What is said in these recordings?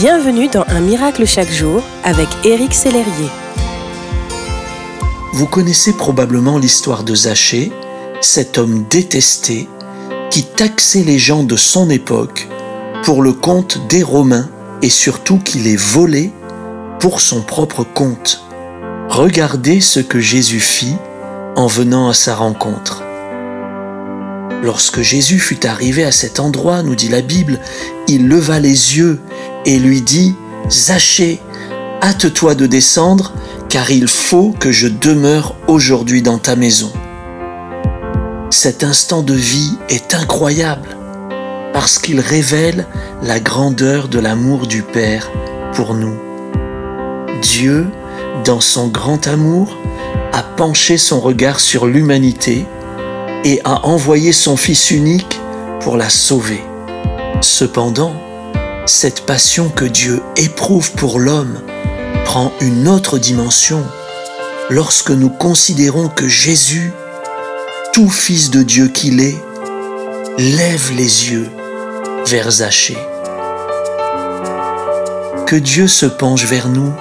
Bienvenue dans Un miracle chaque jour avec Éric Sellerier. Vous connaissez probablement l'histoire de Zachée, cet homme détesté qui taxait les gens de son époque pour le compte des Romains et surtout qui les volait pour son propre compte. Regardez ce que Jésus fit en venant à sa rencontre. Lorsque Jésus fut arrivé à cet endroit, nous dit la Bible, il leva les yeux et lui dit, Zachée, hâte-toi de descendre, car il faut que je demeure aujourd'hui dans ta maison. Cet instant de vie est incroyable parce qu'il révèle la grandeur de l'amour du Père pour nous. Dieu, dans son grand amour, a penché son regard sur l'humanité et a envoyé son Fils unique pour la sauver. Cependant, cette passion que Dieu éprouve pour l'homme prend une autre dimension lorsque nous considérons que Jésus, tout Fils de Dieu qu'il est, lève les yeux vers Zachée. Que Dieu se penche vers nous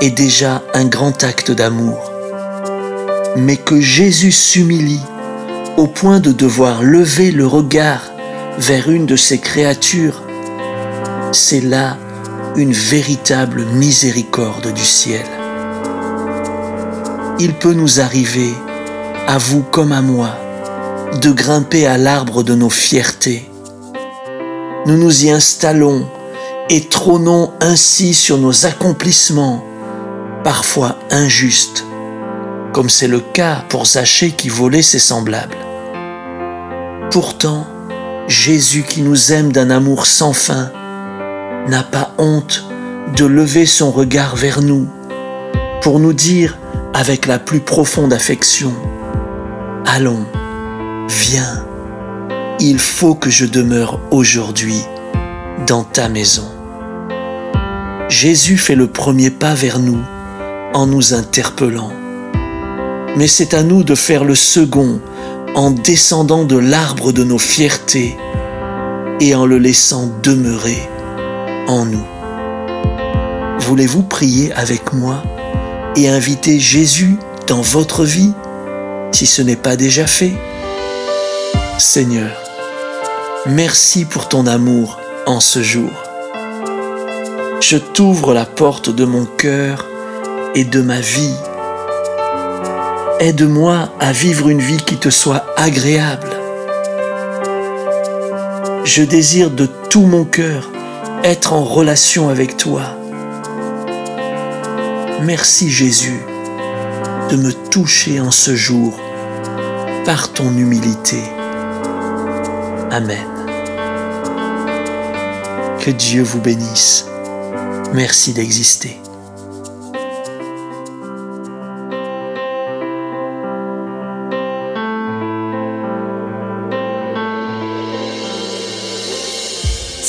est déjà un grand acte d'amour, mais que Jésus s'humilie au point de devoir lever le regard vers une de ses créatures, c'est là une véritable miséricorde du ciel. Il peut nous arriver, à vous comme à moi, de grimper à l'arbre de nos fiertés. Nous nous y installons et trônons ainsi sur nos accomplissements, parfois injustes, comme c'est le cas pour Zachée qui volait ses semblables. Pourtant, Jésus qui nous aime d'un amour sans fin n'a pas honte de lever son regard vers nous pour nous dire avec la plus profonde affection, Allons, viens, il faut que je demeure aujourd'hui dans ta maison. Jésus fait le premier pas vers nous en nous interpellant. Mais c'est à nous de faire le second en descendant de l'arbre de nos fiertés et en le laissant demeurer nous. Voulez-vous prier avec moi et inviter Jésus dans votre vie si ce n'est pas déjà fait? Seigneur, merci pour ton amour en ce jour. Je t'ouvre la porte de mon cœur et de ma vie Aide-moi à vivre une vie qui te soit agréable. Je désire de tout mon cœur être en relation avec toi. Merci Jésus de me toucher en ce jour par ton humilité. Amen. Que Dieu vous bénisse. Merci d'exister.